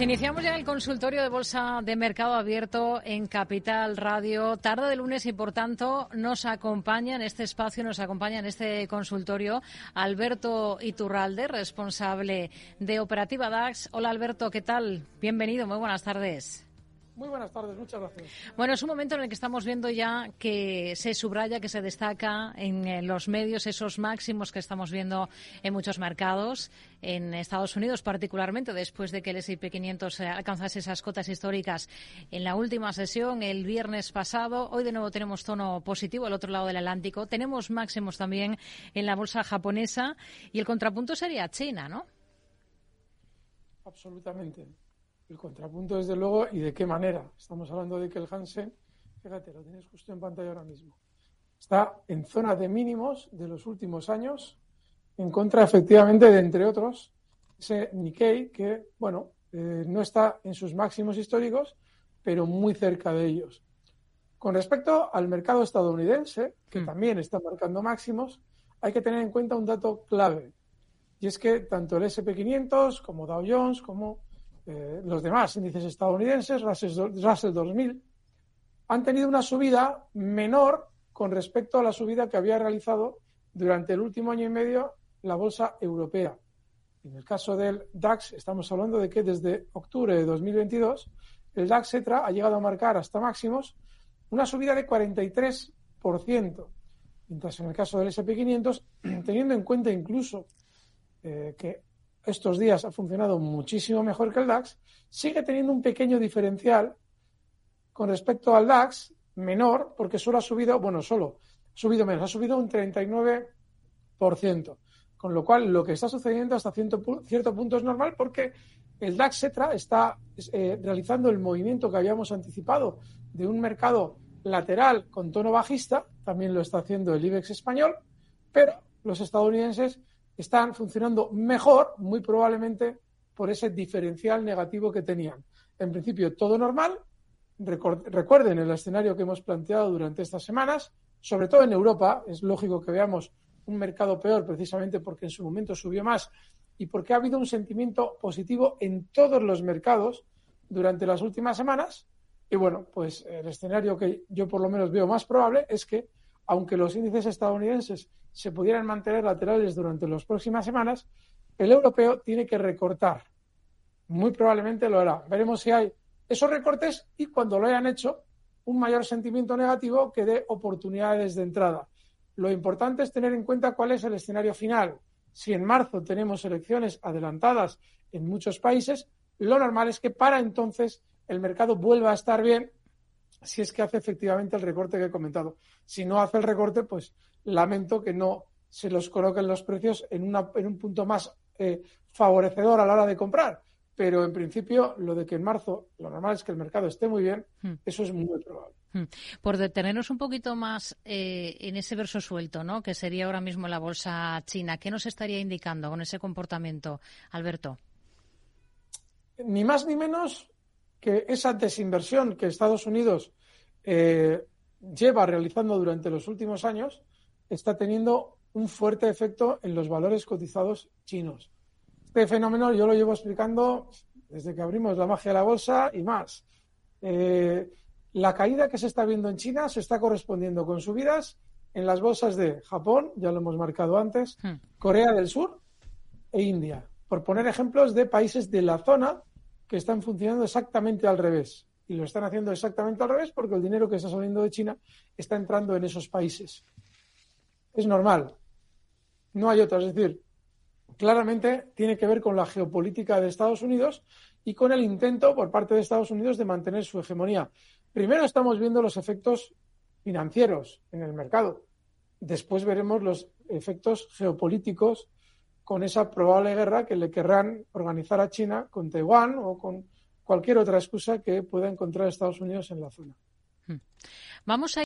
Pues iniciamos ya el consultorio de Bolsa de Mercado Abierto en Capital Radio, tarde de lunes y por tanto nos acompaña en este espacio, nos acompaña en este consultorio Alberto Iturralde, responsable de Operativa DAX. Hola Alberto, ¿qué tal? Bienvenido, muy buenas tardes. Muy buenas tardes, muchas gracias. Bueno, es un momento en el que estamos viendo ya que se subraya, que se destaca en eh, los medios esos máximos que estamos viendo en muchos mercados, en Estados Unidos particularmente, después de que el S&P 500 eh, alcanzase esas cotas históricas en la última sesión el viernes pasado. Hoy de nuevo tenemos tono positivo al otro lado del Atlántico. Tenemos máximos también en la bolsa japonesa y el contrapunto sería China, ¿no? Absolutamente. El contrapunto, desde luego, y de qué manera. Estamos hablando de que el Hansen, fíjate, lo tienes justo en pantalla ahora mismo, está en zona de mínimos de los últimos años, en contra, efectivamente, de, entre otros, ese Nikkei, que, bueno, eh, no está en sus máximos históricos, pero muy cerca de ellos. Con respecto al mercado estadounidense, que mm. también está marcando máximos, hay que tener en cuenta un dato clave. Y es que tanto el SP500 como Dow Jones, como eh, los demás índices estadounidenses, Russell 2000, han tenido una subida menor con respecto a la subida que había realizado durante el último año y medio la bolsa europea. En el caso del DAX, estamos hablando de que desde octubre de 2022 el DAX ETRA ha llegado a marcar hasta máximos una subida de 43%, mientras en el caso del SP500, teniendo en cuenta incluso eh, que estos días ha funcionado muchísimo mejor que el DAX, sigue teniendo un pequeño diferencial con respecto al DAX menor, porque solo ha subido, bueno, solo ha subido menos, ha subido un 39%. Con lo cual, lo que está sucediendo hasta cierto, punto es normal porque el DAX ETRA está eh, realizando el movimiento que habíamos anticipado de un mercado lateral con tono bajista, también lo está haciendo el IBEX español, pero los estadounidenses están funcionando mejor, muy probablemente por ese diferencial negativo que tenían. En principio, todo normal. Recuerden el escenario que hemos planteado durante estas semanas, sobre todo en Europa. Es lógico que veamos un mercado peor precisamente porque en su momento subió más y porque ha habido un sentimiento positivo en todos los mercados durante las últimas semanas. Y bueno, pues el escenario que yo por lo menos veo más probable es que, aunque los índices estadounidenses se pudieran mantener laterales durante las próximas semanas, el europeo tiene que recortar. Muy probablemente lo hará. Veremos si hay esos recortes y cuando lo hayan hecho, un mayor sentimiento negativo que dé oportunidades de entrada. Lo importante es tener en cuenta cuál es el escenario final. Si en marzo tenemos elecciones adelantadas en muchos países, lo normal es que para entonces el mercado vuelva a estar bien si es que hace efectivamente el recorte que he comentado. Si no hace el recorte, pues lamento que no se los coloquen los precios en, una, en un punto más eh, favorecedor a la hora de comprar. Pero en principio, lo de que en marzo lo normal es que el mercado esté muy bien, hmm. eso es muy probable. Hmm. Por detenernos un poquito más eh, en ese verso suelto, ¿no? que sería ahora mismo la bolsa china, ¿qué nos estaría indicando con ese comportamiento, Alberto? Ni más ni menos que esa desinversión que Estados Unidos eh, lleva realizando durante los últimos años está teniendo un fuerte efecto en los valores cotizados chinos. Este fenómeno yo lo llevo explicando desde que abrimos la magia de la bolsa y más. Eh, la caída que se está viendo en China se está correspondiendo con subidas en las bolsas de Japón, ya lo hemos marcado antes, hmm. Corea del Sur e India, por poner ejemplos de países de la zona que están funcionando exactamente al revés. Y lo están haciendo exactamente al revés porque el dinero que está saliendo de China está entrando en esos países es normal. No hay otra. Es decir, claramente tiene que ver con la geopolítica de Estados Unidos y con el intento por parte de Estados Unidos de mantener su hegemonía. Primero estamos viendo los efectos financieros en el mercado. Después veremos los efectos geopolíticos con esa probable guerra que le querrán organizar a China con Taiwán o con cualquier otra excusa que pueda encontrar Estados Unidos en la zona. Hmm. Vamos a